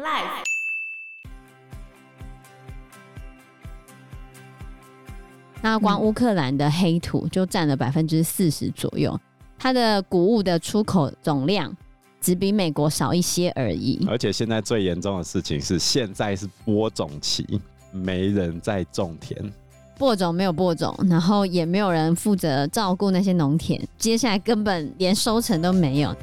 Life。那光乌克兰的黑土就占了百分之四十左右，它的谷物的出口总量只比美国少一些而已。而且现在最严重的事情是，现在是播种期，没人在种田，播种没有播种，然后也没有人负责照顾那些农田，接下来根本连收成都没有。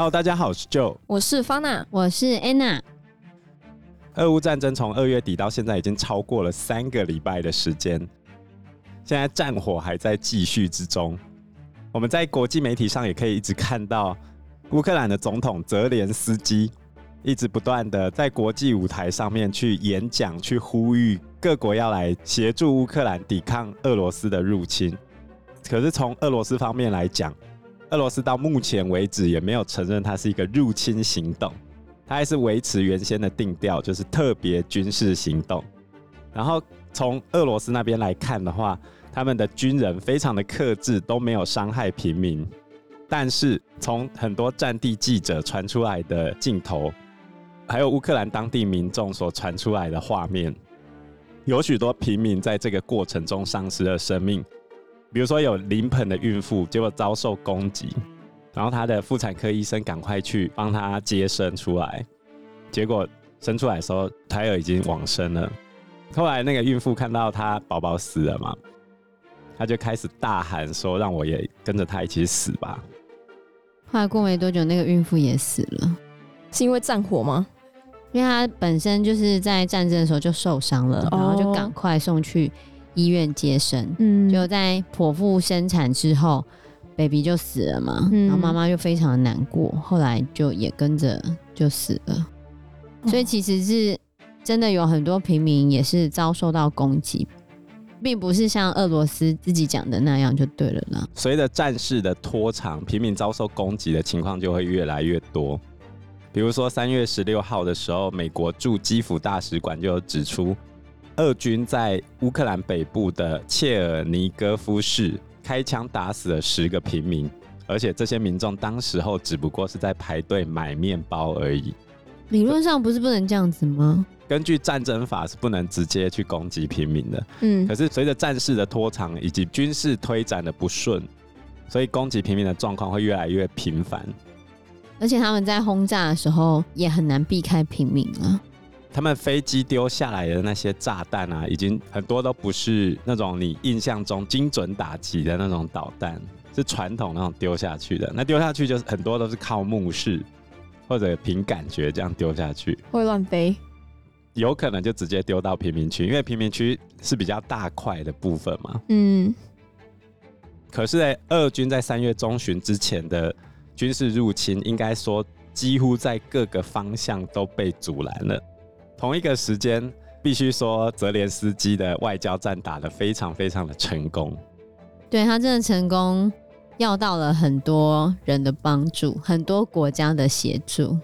Hello，大家好，我是 Joe，我是 Fana，我是 Anna。俄乌战争从二月底到现在已经超过了三个礼拜的时间，现在战火还在继续之中。我们在国际媒体上也可以一直看到乌克兰的总统泽连斯基一直不断的在国际舞台上面去演讲，去呼吁各国要来协助乌克兰抵抗俄罗斯的入侵。可是从俄罗斯方面来讲，俄罗斯到目前为止也没有承认它是一个入侵行动。它还是维持原先的定调，就是特别军事行动。然后从俄罗斯那边来看的话，他们的军人非常的克制，都没有伤害平民。但是从很多战地记者传出来的镜头，还有乌克兰当地民众所传出来的画面，有许多平民在这个过程中丧失了生命。比如说有临盆的孕妇，结果遭受攻击。然后她的妇产科医生赶快去帮她接生出来，结果生出来的时候胎儿已经往生了。后来那个孕妇看到她宝宝死了嘛，她就开始大喊说：“让我也跟着她一起死吧。”后来过没多久，那个孕妇也死了，是因为战火吗？因为她本身就是在战争的时候就受伤了，然后就赶快送去医院接生。嗯，就在剖腹生产之后。baby 就死了嘛，然后妈妈就非常的难过，后来就也跟着就死了。所以其实是真的有很多平民也是遭受到攻击，并不是像俄罗斯自己讲的那样就对了啦。随着战事的拖长，平民遭受攻击的情况就会越来越多。比如说三月十六号的时候，美国驻基辅大使馆就有指出，俄军在乌克兰北部的切尔尼戈夫市。开枪打死了十个平民，而且这些民众当时候只不过是在排队买面包而已。理论上不是不能这样子吗？根据战争法是不能直接去攻击平民的。嗯，可是随着战事的拖长以及军事推展的不顺，所以攻击平民的状况会越来越频繁。而且他们在轰炸的时候也很难避开平民啊。他们飞机丢下来的那些炸弹啊，已经很多都不是那种你印象中精准打击的那种导弹，是传统那种丢下去的。那丢下去就是很多都是靠目视或者凭感觉这样丢下去，会乱飞，有可能就直接丢到贫民区，因为贫民区是比较大块的部分嘛。嗯。可是，在俄军在三月中旬之前的军事入侵，应该说几乎在各个方向都被阻拦了。同一个时间，必须说泽连斯基的外交战打得非常非常的成功。对，他真的成功，要到了很多人的帮助，很多国家的协助。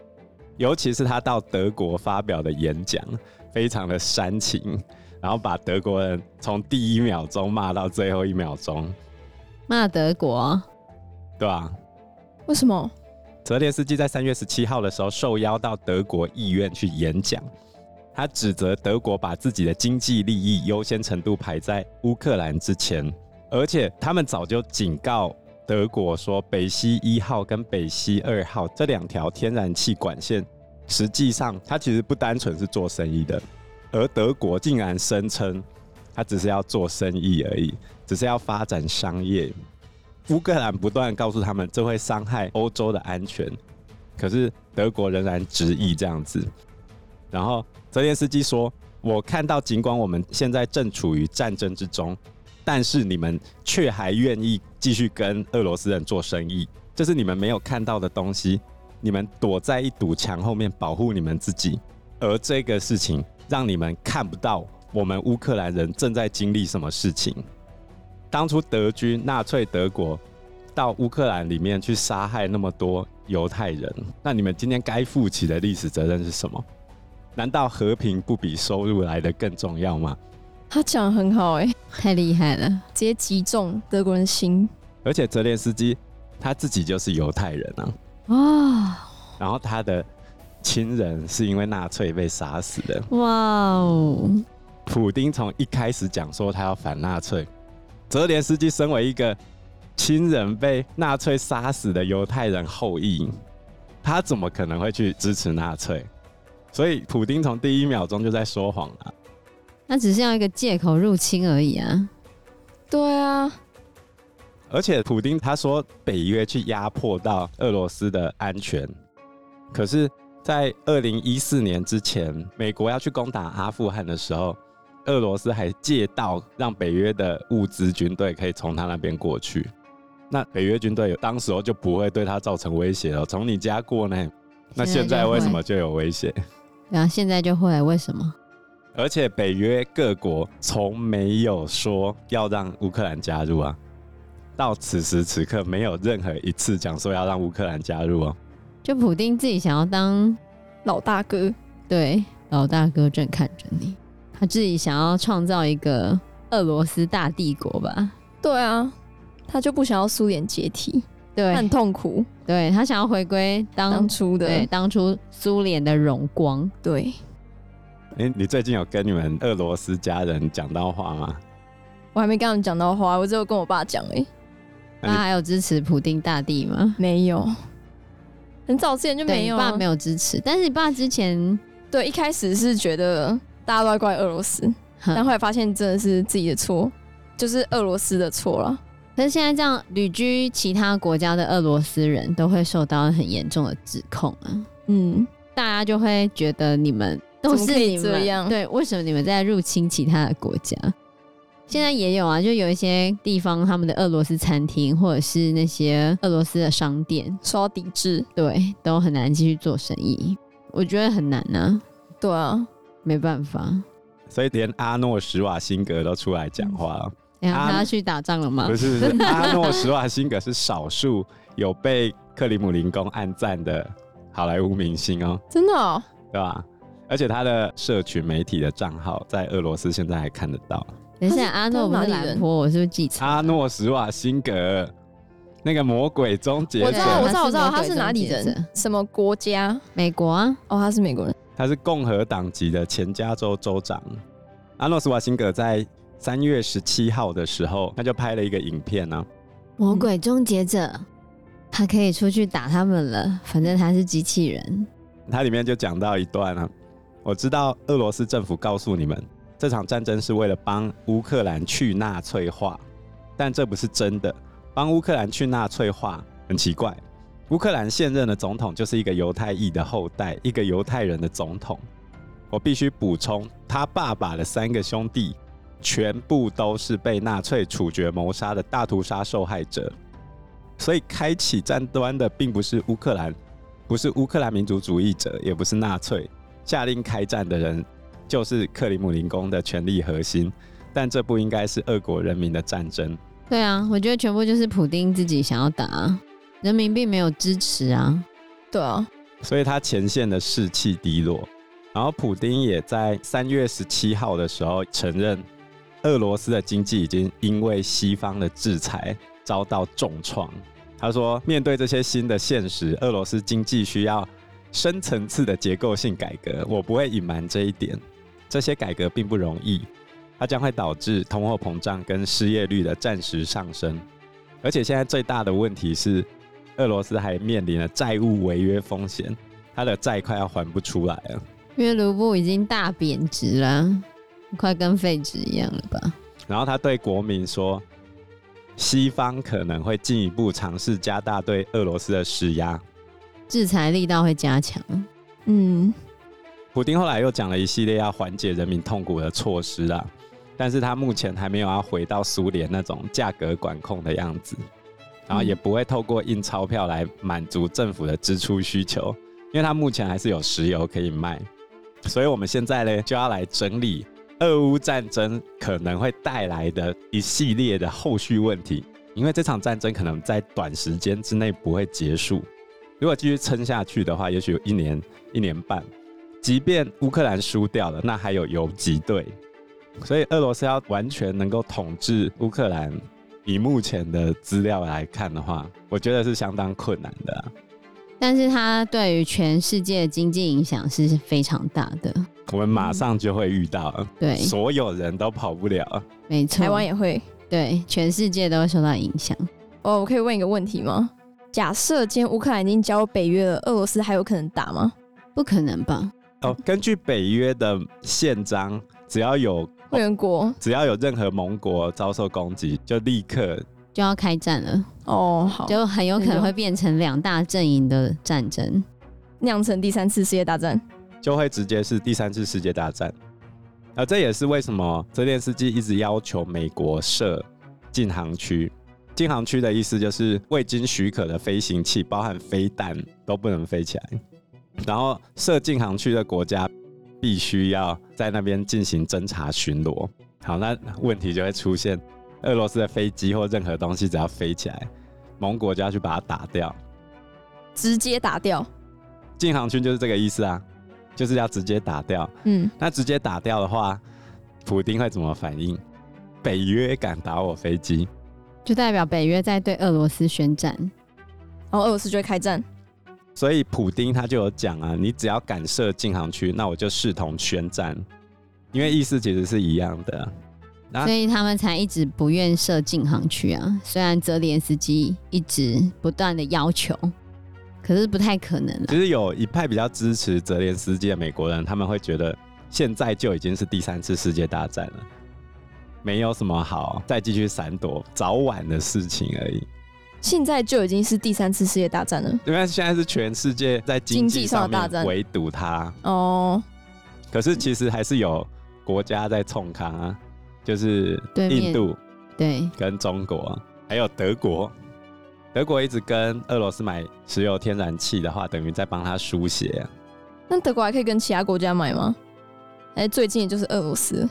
尤其是他到德国发表的演讲，非常的煽情，然后把德国人从第一秒钟骂到最后一秒钟。骂德国？对啊。为什么？泽连斯基在三月十七号的时候受邀到德国议院去演讲。他指责德国把自己的经济利益优先程度排在乌克兰之前，而且他们早就警告德国说，北溪一号跟北溪二号这两条天然气管线，实际上它其实不单纯是做生意的，而德国竟然声称它只是要做生意而已，只是要发展商业。乌克兰不断告诉他们这会伤害欧洲的安全，可是德国仍然执意这样子。然后泽连斯基说：“我看到，尽管我们现在正处于战争之中，但是你们却还愿意继续跟俄罗斯人做生意，这是你们没有看到的东西。你们躲在一堵墙后面保护你们自己，而这个事情让你们看不到我们乌克兰人正在经历什么事情。当初德军纳粹德国到乌克兰里面去杀害那么多犹太人，那你们今天该负起的历史责任是什么？”难道和平不比收入来的更重要吗？他讲得很好哎、欸，太厉害了，直接击中德国人心。而且泽连斯基他自己就是犹太人啊，哦，然后他的亲人是因为纳粹被杀死的。哇哦！普丁从一开始讲说他要反纳粹，泽连斯基身为一个亲人被纳粹杀死的犹太人后裔，他怎么可能会去支持纳粹？所以普丁从第一秒钟就在说谎了。那只是要一个借口入侵而已啊！对啊，而且普丁他说北约去压迫到俄罗斯的安全，可是，在二零一四年之前，美国要去攻打阿富汗的时候。俄罗斯还借道让北约的物资军队可以从他那边过去，那北约军队当时候就不会对他造成威胁了。从你家过呢？那现在为什么就有威胁？然后现在就会为什么？而且北约各国从没有说要让乌克兰加入啊，到此时此刻没有任何一次讲说要让乌克兰加入哦。就普丁自己想要当老大哥，对，老大哥正看着你。他自己想要创造一个俄罗斯大帝国吧？对啊，他就不想要苏联解体，对，很痛苦。对，他想要回归当，当初的，对，当初苏联的荣光。对。哎、欸，你最近有跟你们俄罗斯家人讲到话吗？我还没跟他们讲到话，我只有跟我爸讲哎、欸。那还有支持普丁大帝吗？没有，很早之前就没有。你爸没有支持，但是你爸之前对一开始是觉得。大家都在怪俄罗斯，但后来发现真的是自己的错，就是俄罗斯的错了。可是现在这样旅居其他国家的俄罗斯人都会受到很严重的指控啊。嗯，大家就会觉得你们都是你们这样，对，为什么你们在入侵其他的国家？现在也有啊，就有一些地方他们的俄罗斯餐厅或者是那些俄罗斯的商店受到抵制，对，都很难继续做生意。我觉得很难呢。对啊。没办法，所以连阿诺·施瓦辛格都出来讲话了。然、嗯、后他要去打仗了吗？不是，是，阿诺·施瓦辛格是少数有被克里姆林宫暗赞的好莱坞明星哦。真的哦？对吧？而且他的社群媒体的账号在俄罗斯现在还看得到。等一下，阿诺不是兰坡，我是不是记错？阿诺·施瓦辛格，那个魔鬼终结者。我知道，我知道，我知道，他是哪里人？什么国家？美国啊？哦，他是美国人。他是共和党籍的前加州州长阿诺·施瓦辛格，在三月十七号的时候，他就拍了一个影片呢、啊。魔鬼终结者，他可以出去打他们了，反正他是机器人。他里面就讲到一段啊，我知道俄罗斯政府告诉你们，这场战争是为了帮乌克兰去纳粹化，但这不是真的。帮乌克兰去纳粹化很奇怪。乌克兰现任的总统就是一个犹太裔的后代，一个犹太人的总统。我必须补充，他爸爸的三个兄弟全部都是被纳粹处决谋杀的大屠杀受害者。所以，开启战端的并不是乌克兰，不是乌克兰民族主义者，也不是纳粹。下令开战的人就是克里姆林宫的权力核心。但这不应该是俄国人民的战争。对啊，我觉得全部就是普丁自己想要打。人民并没有支持啊，对啊，所以他前线的士气低落。然后普丁也在三月十七号的时候承认，俄罗斯的经济已经因为西方的制裁遭到重创。他说，面对这些新的现实，俄罗斯经济需要深层次的结构性改革。我不会隐瞒这一点，这些改革并不容易，它将会导致通货膨胀跟失业率的暂时上升。而且现在最大的问题是。俄罗斯还面临了债务违约风险，他的债快要还不出来了。因为卢布已经大贬值了，快跟废纸一样了吧？然后他对国民说，西方可能会进一步尝试加大对俄罗斯的施压，制裁力道会加强。嗯，普丁后来又讲了一系列要缓解人民痛苦的措施啊，但是他目前还没有要回到苏联那种价格管控的样子。然后也不会透过印钞票来满足政府的支出需求，因为他目前还是有石油可以卖。所以我们现在呢，就要来整理俄乌战争可能会带来的一系列的后续问题，因为这场战争可能在短时间之内不会结束。如果继续撑下去的话，也许有一年、一年半。即便乌克兰输掉了，那还有游击队，所以俄罗斯要完全能够统治乌克兰。以目前的资料来看的话，我觉得是相当困难的。但是它对于全世界经济影响是非常大的。我们马上就会遇到，嗯、对，所有人都跑不了。没错，台湾也会，对，全世界都会受到影响。哦，我可以问一个问题吗？假设今天乌克兰已经加入北约了，俄罗斯还有可能打吗？不可能吧？哦，根据北约的宪章，只要有会员国，只要有任何盟国遭受攻击，就立刻就要开战了。哦，好，就很有可能会变成两大阵营的战争，酿成第三次世界大战，就会直接是第三次世界大战。而这也是为什么泽连斯基一直要求美国设禁航区。禁航区的意思就是未经许可的飞行器，包含飞弹，都不能飞起来。然后设禁航区的国家必须要在那边进行侦查巡逻。好，那问题就会出现：俄罗斯的飞机或任何东西只要飞起来，盟国就要去把它打掉，直接打掉。禁航区就是这个意思啊，就是要直接打掉。嗯，那直接打掉的话，普丁会怎么反应？北约敢打我飞机？就代表北约在对俄罗斯宣战，然后俄罗斯就会开战。所以普丁他就有讲啊，你只要敢设禁航区，那我就视同宣战，因为意思其实是一样的。所以他们才一直不愿设禁航区啊。虽然泽连斯基一直不断的要求，可是不太可能。其实有一派比较支持泽连斯基的美国人，他们会觉得现在就已经是第三次世界大战了。没有什么好再继续闪躲，早晚的事情而已。现在就已经是第三次世界大战了，因为现在是全世界在经济上面围堵它哦。可是其实还是有国家在冲康啊，就是印度对，跟中国还有德国。德国一直跟俄罗斯买石油天然气的话，等于在帮他输血。那德国还可以跟其他国家买吗？哎，最近就是俄罗斯。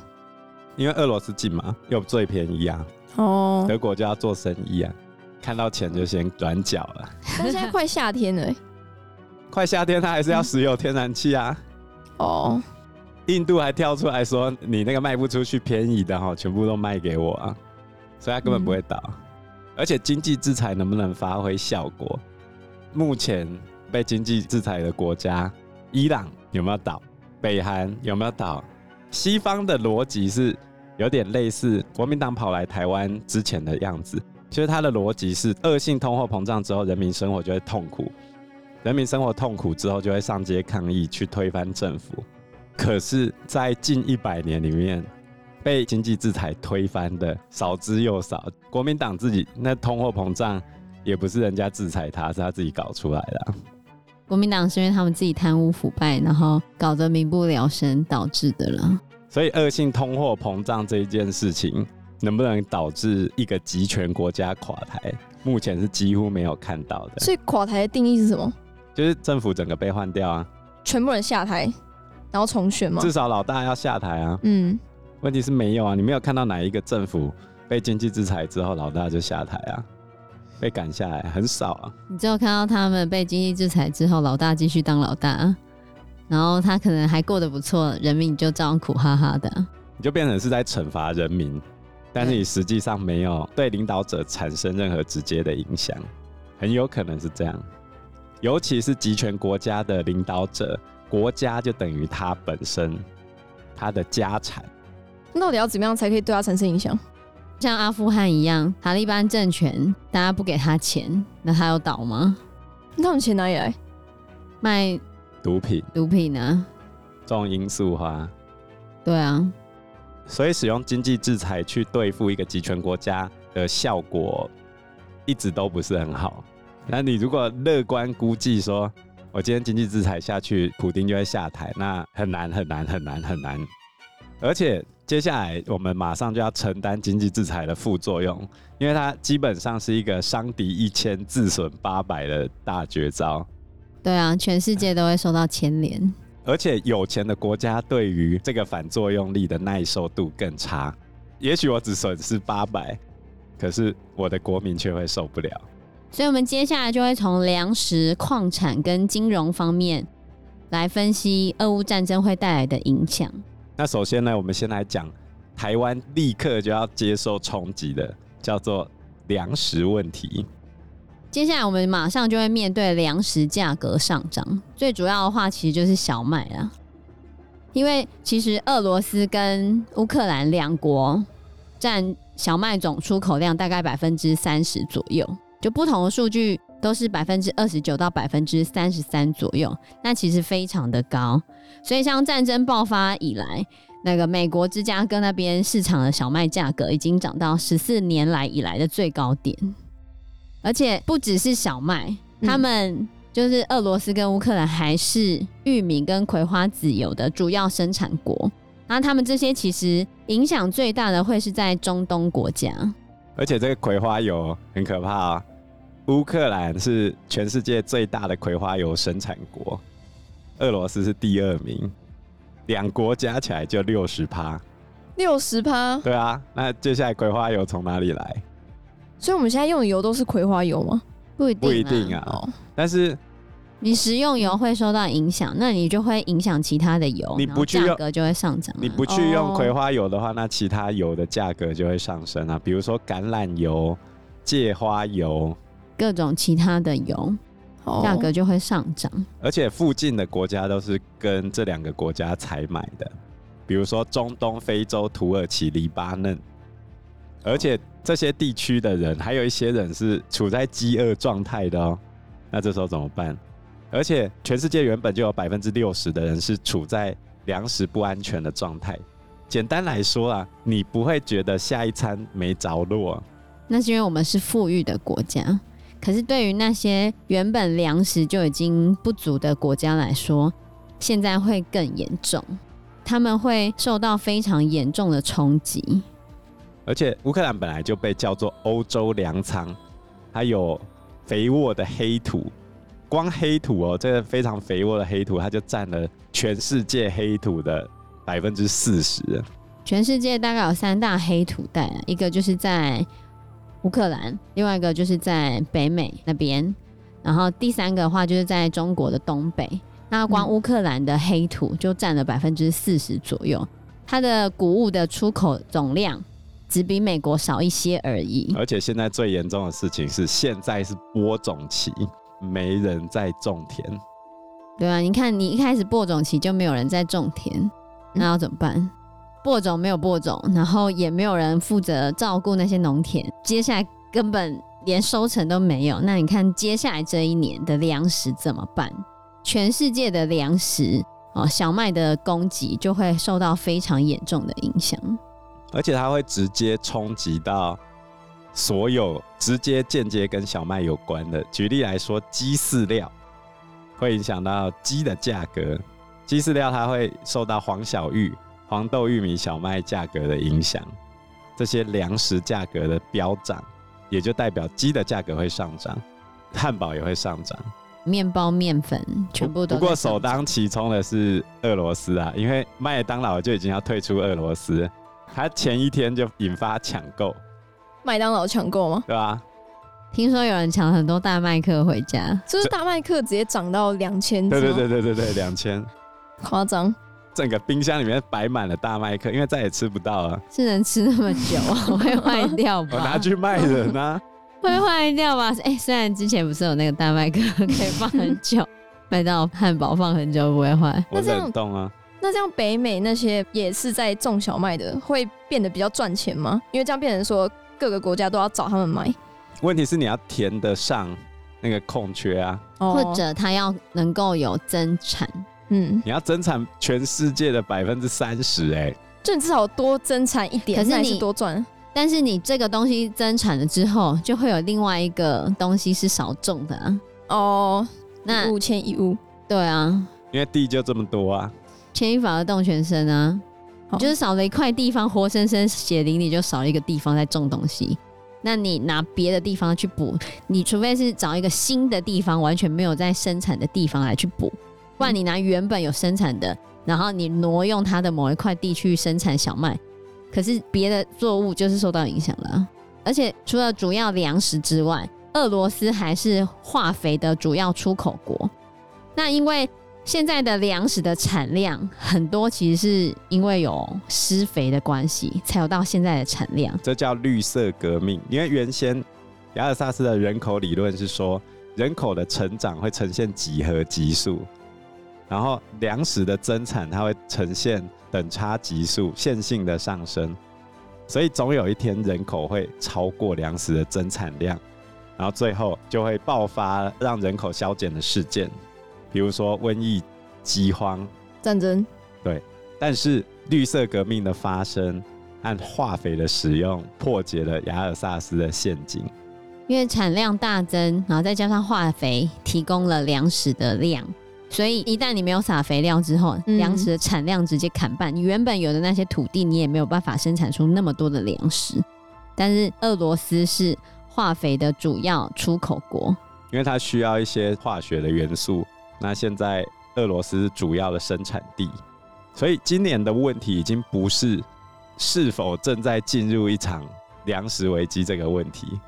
因为俄罗斯近嘛，又最便宜啊。哦，德国就要做生意啊，看到钱就先转脚了。但现在快夏天了，快夏天他还是要石油天然气啊。哦，印度还跳出来说，你那个卖不出去便宜的哈，全部都卖给我啊，所以他根本不会倒。嗯、而且经济制裁能不能发挥效果？目前被经济制裁的国家，伊朗有没有倒？北韩有没有倒？西方的逻辑是有点类似国民党跑来台湾之前的样子，其实他的逻辑是恶性通货膨胀之后，人民生活就会痛苦，人民生活痛苦之后就会上街抗议去推翻政府。可是，在近一百年里面，被经济制裁推翻的少之又少。国民党自己那通货膨胀也不是人家制裁他，是他自己搞出来的。国民党是因为他们自己贪污腐败，然后搞得民不聊生导致的了。所以恶性通货膨胀这一件事情，能不能导致一个集权国家垮台？目前是几乎没有看到的。所以垮台的定义是什么？就是政府整个被换掉啊，全部人下台，然后重选嘛？至少老大要下台啊。嗯。问题是没有啊，你没有看到哪一个政府被经济制裁之后，老大就下台啊？被赶下来很少啊，你只有看到他们被经济制裁之后，老大继续当老大，然后他可能还过得不错，人民就照样苦哈哈的，你就变成是在惩罚人民，但是你实际上没有对领导者产生任何直接的影响，很有可能是这样，尤其是集权国家的领导者，国家就等于他本身，他的家产，那到底要怎么样才可以对他产生影响？像阿富汗一样，塔利班政权，大家不给他钱，那他要倒吗？那他们钱哪里来？卖毒品，毒品呢？种罂粟花。对啊，所以使用经济制裁去对付一个集权国家的效果，一直都不是很好。那你如果乐观估计说，我今天经济制裁下去，普丁就会下台，那很难很难很难很难，而且。接下来，我们马上就要承担经济制裁的副作用，因为它基本上是一个伤敌一千，自损八百的大绝招。对啊，全世界都会受到牵连。而且有钱的国家对于这个反作用力的耐受度更差。也许我只损失八百，可是我的国民却会受不了。所以，我们接下来就会从粮食、矿产跟金融方面来分析俄乌战争会带来的影响。那首先呢，我们先来讲台湾立刻就要接受冲击的，叫做粮食问题。接下来我们马上就会面对粮食价格上涨，最主要的话其实就是小麦啦。因为其实俄罗斯跟乌克兰两国占小麦总出口量大概百分之三十左右，就不同的数据都是百分之二十九到百分之三十三左右，那其实非常的高。所以像战争爆发以来，那个美国芝加哥那边市场的小麦价格已经涨到十四年来以来的最高点。而且不只是小麦，他们就是俄罗斯跟乌克兰还是玉米跟葵花籽油的主要生产国。那他们这些其实影响最大的会是在中东国家。而且这个葵花油很可怕啊！乌克兰是全世界最大的葵花油生产国，俄罗斯是第二名，两国加起来就六十趴。六十趴？对啊，那接下来葵花油从哪里来？所以我们现在用的油都是葵花油吗？不一定，不一定啊。哦，但是你食用油会受到影响，那你就会影响其他的油，你不去用，价格就会上涨。你不去用葵花油的话，那其他油的价格就会上升啊。比如说橄榄油、芥花油，各种其他的油价格就会上涨。而且附近的国家都是跟这两个国家采买的，比如说中东、非洲、土耳其、黎巴嫩，而且。这些地区的人，还有一些人是处在饥饿状态的哦。那这时候怎么办？而且全世界原本就有百分之六十的人是处在粮食不安全的状态。简单来说啊，你不会觉得下一餐没着落。那是因为我们是富裕的国家。可是对于那些原本粮食就已经不足的国家来说，现在会更严重。他们会受到非常严重的冲击。而且乌克兰本来就被叫做欧洲粮仓，它有肥沃的黑土，光黑土哦，这个非常肥沃的黑土，它就占了全世界黑土的百分之四十。全世界大概有三大黑土带，一个就是在乌克兰，另外一个就是在北美那边，然后第三个的话就是在中国的东北。那光乌克兰的黑土就占了百分之四十左右，它的谷物的出口总量。只比美国少一些而已。而且现在最严重的事情是，现在是播种期，没人在种田。对啊，你看，你一开始播种期就没有人在种田，那要怎么办？播种没有播种，然后也没有人负责照顾那些农田，接下来根本连收成都没有。那你看，接下来这一年的粮食怎么办？全世界的粮食哦，小麦的供给就会受到非常严重的影响。而且它会直接冲击到所有直接、间接跟小麦有关的。举例来说，鸡饲料会影响到鸡的价格，鸡饲料它会受到黄小玉、黄豆、玉米、小麦价格的影响。这些粮食价格的飙涨，也就代表鸡的价格会上涨，汉堡也会上涨，面包、面粉全部都。不过首当其冲的是俄罗斯啊，因为麦当劳就已经要退出俄罗斯。他前一天就引发抢购，麦当劳抢购吗？对啊，听说有人抢很多大麦克回家，就是大麦克直接涨到两千，对对对对对对，两千，夸张！整个冰箱里面摆满了大麦克，因为再也吃不到了，是能吃那么久 会坏掉吧？我拿去卖人啊，会坏掉吧？哎、欸，虽然之前不是有那个大麦克可以放很久，麦当劳汉堡放很久不会坏，我冷冻啊。那这样北美那些也是在种小麦的，会变得比较赚钱吗？因为这样变成说各个国家都要找他们买。问题是你要填得上那个空缺啊，或者他要能够有增产。嗯，你要增产全世界的百分之三十，哎，就你至少多增产一点，可是你是多赚。但是你这个东西增产了之后，就会有另外一个东西是少种的啊。哦，那一物迁一屋，对啊，因为地就这么多啊。牵一发而动全身啊！就是少了一块地方，活生生血淋淋就少了一个地方在种东西。那你拿别的地方去补，你除非是找一个新的地方，完全没有在生产的地方来去补，不然你拿原本有生产的，然后你挪用它的某一块地去生产小麦，可是别的作物就是受到影响了。而且除了主要粮食之外，俄罗斯还是化肥的主要出口国。那因为现在的粮食的产量很多，其实是因为有施肥的关系，才有到现在的产量。这叫绿色革命。因为原先亚尔萨斯的人口理论是说，人口的成长会呈现几何级数，然后粮食的增产它会呈现等差级数，线性的上升。所以总有一天人口会超过粮食的增产量，然后最后就会爆发让人口消减的事件，比如说瘟疫、饥荒、战争。对，但是绿色革命的发生和化肥的使用破解了雅尔萨斯的陷阱。因为产量大增，然后再加上化肥提供了粮食的量，所以一旦你没有撒肥料之后，粮食的产量直接砍半。你原本有的那些土地，你也没有办法生产出那么多的粮食。但是俄罗斯是化肥的主要出口国，因为它需要一些化学的元素。那现在俄罗斯是主要的生产地，所以今年的问题已经不是是否正在进入一场粮食危机这个问题。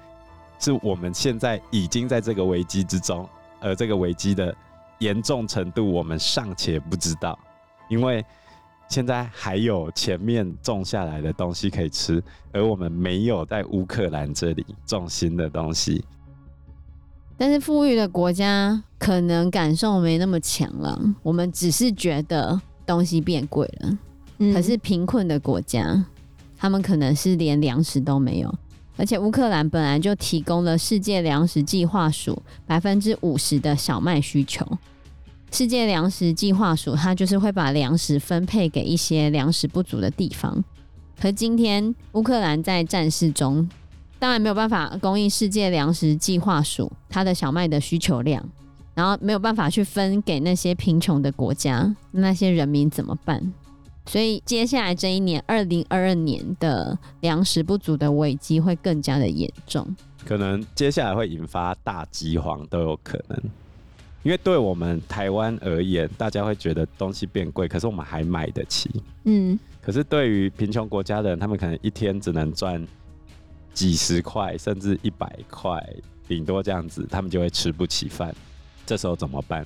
是我们现在已经在这个危机之中，而这个危机的严重程度我们尚且不知道，因为现在还有前面种下来的东西可以吃，而我们没有在乌克兰这里种新的东西。但是富裕的国家可能感受没那么强了，我们只是觉得东西变贵了，嗯，可是贫困的国家，他们可能是连粮食都没有。而且乌克兰本来就提供了世界粮食计划署百分之五十的小麦需求。世界粮食计划署它就是会把粮食分配给一些粮食不足的地方。可今天乌克兰在战事中，当然没有办法供应世界粮食计划署它的小麦的需求量，然后没有办法去分给那些贫穷的国家，那些人民怎么办？所以接下来这一年，二零二二年的粮食不足的危机会更加的严重，可能接下来会引发大饥荒都有可能。因为对我们台湾而言，大家会觉得东西变贵，可是我们还买得起。嗯，可是对于贫穷国家的人，他们可能一天只能赚几十块，甚至一百块，顶多这样子，他们就会吃不起饭。这时候怎么办？